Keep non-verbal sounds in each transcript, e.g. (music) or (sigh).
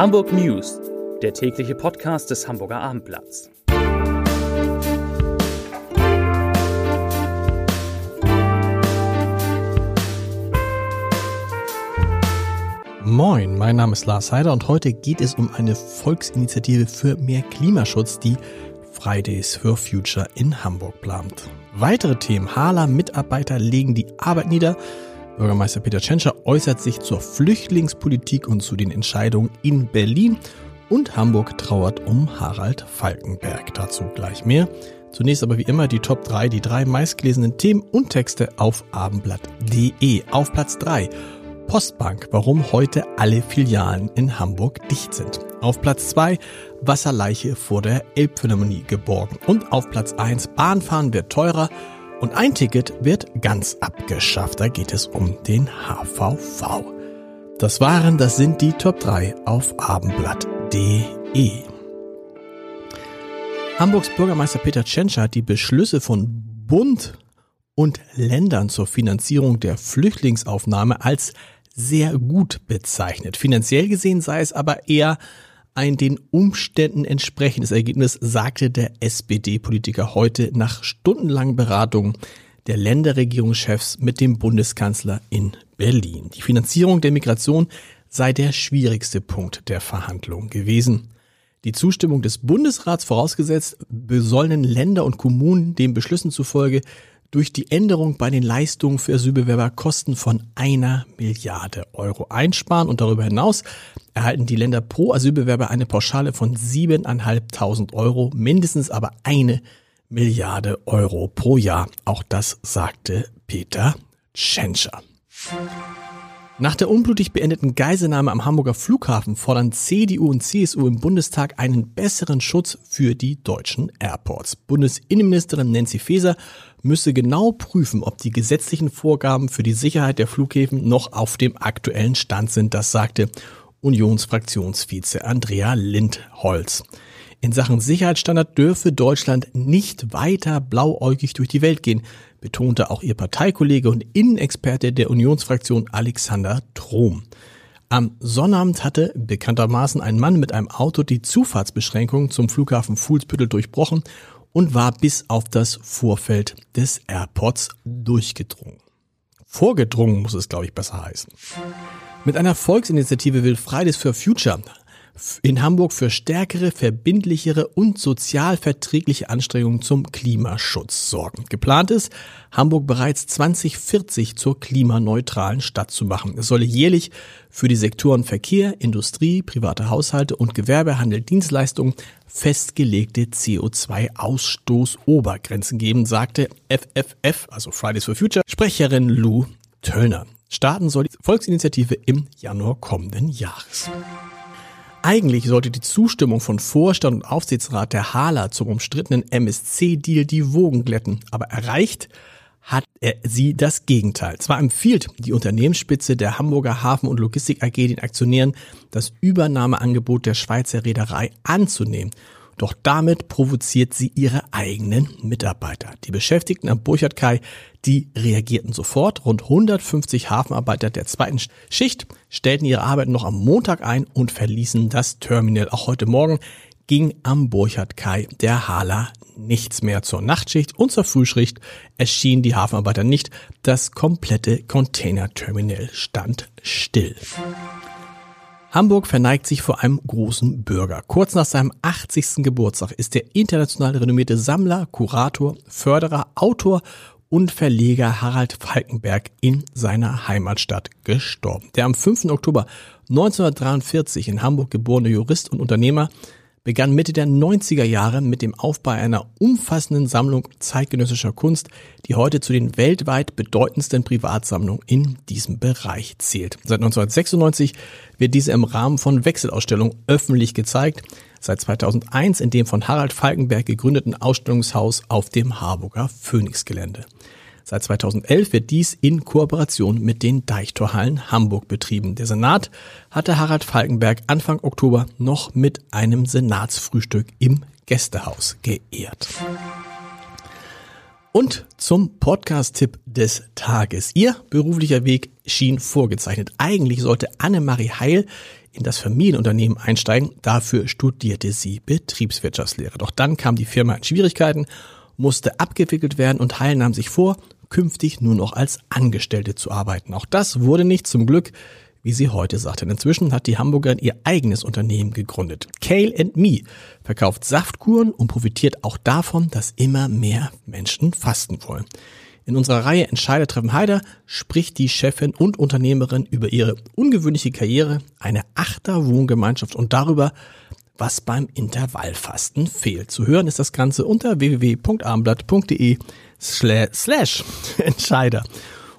Hamburg News, der tägliche Podcast des Hamburger Abendblatts. Moin, mein Name ist Lars Heider und heute geht es um eine Volksinitiative für mehr Klimaschutz, die Fridays for Future in Hamburg plant. Weitere Themen. Hala Mitarbeiter legen die Arbeit nieder. Bürgermeister Peter Tschentscher äußert sich zur Flüchtlingspolitik und zu den Entscheidungen in Berlin. Und Hamburg trauert um Harald Falkenberg. Dazu gleich mehr. Zunächst aber wie immer die Top 3, die drei meistgelesenen Themen und Texte auf abendblatt.de. Auf Platz 3 Postbank, warum heute alle Filialen in Hamburg dicht sind. Auf Platz 2 Wasserleiche vor der Elbphilharmonie geborgen. Und auf Platz 1 Bahnfahren wird teurer und ein Ticket wird ganz abgeschafft. Da geht es um den HVV. Das waren, das sind die Top 3 auf abendblatt.de. Hamburgs Bürgermeister Peter Tschentscher hat die Beschlüsse von Bund und Ländern zur Finanzierung der Flüchtlingsaufnahme als sehr gut bezeichnet. Finanziell gesehen sei es aber eher ein den Umständen entsprechendes Ergebnis, sagte der SPD-Politiker heute nach stundenlangen Beratungen der Länderregierungschefs mit dem Bundeskanzler in Berlin. Die Finanzierung der Migration sei der schwierigste Punkt der Verhandlungen gewesen. Die Zustimmung des Bundesrats vorausgesetzt, sollen Länder und Kommunen den Beschlüssen zufolge durch die Änderung bei den Leistungen für Asylbewerber Kosten von einer Milliarde Euro einsparen und darüber hinaus erhalten die Länder pro Asylbewerber eine Pauschale von siebeneinhalbtausend Euro, mindestens aber eine Milliarde Euro pro Jahr. Auch das sagte Peter Tschentscher. Nach der unblutig beendeten Geiselnahme am Hamburger Flughafen fordern CDU und CSU im Bundestag einen besseren Schutz für die deutschen Airports. Bundesinnenministerin Nancy Faeser müsse genau prüfen, ob die gesetzlichen Vorgaben für die Sicherheit der Flughäfen noch auf dem aktuellen Stand sind. Das sagte Unionsfraktionsvize Andrea Lindholz. In Sachen Sicherheitsstandard dürfe Deutschland nicht weiter blauäugig durch die Welt gehen, betonte auch ihr Parteikollege und Innenexperte der Unionsfraktion Alexander Trom. Am Sonnabend hatte bekanntermaßen ein Mann mit einem Auto die Zufahrtsbeschränkungen zum Flughafen Fuhlsbüttel durchbrochen und war bis auf das Vorfeld des Airports durchgedrungen. Vorgedrungen muss es, glaube ich, besser heißen. Mit einer Volksinitiative will Fridays for Future in Hamburg für stärkere, verbindlichere und sozial verträgliche Anstrengungen zum Klimaschutz sorgen. Geplant ist, Hamburg bereits 2040 zur klimaneutralen Stadt zu machen. Es solle jährlich für die Sektoren Verkehr, Industrie, private Haushalte und Gewerbehandel, Dienstleistungen festgelegte CO2-Ausstoßobergrenzen geben, sagte FFF, also Fridays for Future, Sprecherin Lou Töllner. Starten soll die Volksinitiative im Januar kommenden Jahres. Eigentlich sollte die Zustimmung von Vorstand und Aufsichtsrat der Hala zum umstrittenen MSC-Deal die Wogen glätten, aber erreicht hat er sie das Gegenteil. Zwar empfiehlt die Unternehmensspitze der Hamburger Hafen- und Logistik AG den Aktionären, das Übernahmeangebot der Schweizer Reederei anzunehmen. Doch damit provoziert sie ihre eigenen Mitarbeiter. Die Beschäftigten am Burchard Kai, die reagierten sofort. Rund 150 Hafenarbeiter der zweiten Schicht stellten ihre Arbeit noch am Montag ein und verließen das Terminal. Auch heute Morgen ging am Burchard Kai der Hala nichts mehr zur Nachtschicht und zur Frühschicht erschienen die Hafenarbeiter nicht. Das komplette Containerterminal stand still. Hamburg verneigt sich vor einem großen Bürger. Kurz nach seinem 80. Geburtstag ist der international renommierte Sammler, Kurator, Förderer, Autor und Verleger Harald Falkenberg in seiner Heimatstadt gestorben. Der am 5. Oktober 1943 in Hamburg geborene Jurist und Unternehmer begann Mitte der 90er Jahre mit dem Aufbau einer umfassenden Sammlung zeitgenössischer Kunst, die heute zu den weltweit bedeutendsten Privatsammlungen in diesem Bereich zählt. Seit 1996 wird diese im Rahmen von Wechselausstellungen öffentlich gezeigt, seit 2001 in dem von Harald Falkenberg gegründeten Ausstellungshaus auf dem Harburger Phoenix-Gelände. Seit 2011 wird dies in Kooperation mit den Deichtorhallen Hamburg betrieben. Der Senat hatte Harald Falkenberg Anfang Oktober noch mit einem Senatsfrühstück im Gästehaus geehrt. Und zum Podcast-Tipp des Tages. Ihr beruflicher Weg schien vorgezeichnet. Eigentlich sollte Annemarie Heil in das Familienunternehmen einsteigen. Dafür studierte sie Betriebswirtschaftslehre. Doch dann kam die Firma in Schwierigkeiten, musste abgewickelt werden und Heil nahm sich vor, künftig nur noch als Angestellte zu arbeiten. Auch das wurde nicht zum Glück, wie sie heute sagt. Denn inzwischen hat die Hamburgerin ihr eigenes Unternehmen gegründet. Kale and Me verkauft Saftkuren und profitiert auch davon, dass immer mehr Menschen fasten wollen. In unserer Reihe Entscheider treffen Heider spricht die Chefin und Unternehmerin über ihre ungewöhnliche Karriere, eine Achterwohngemeinschaft und darüber, was beim Intervallfasten fehlt. Zu hören ist das Ganze unter www.abendblatt.de slash (laughs) Entscheider.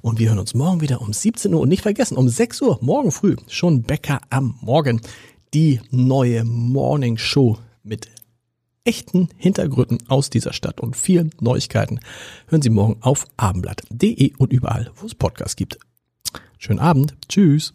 Und wir hören uns morgen wieder um 17 Uhr und nicht vergessen, um 6 Uhr morgen früh schon Bäcker am Morgen. Die neue Morning Show mit echten Hintergründen aus dieser Stadt und vielen Neuigkeiten hören Sie morgen auf abendblatt.de und überall, wo es Podcasts gibt. Schönen Abend. Tschüss.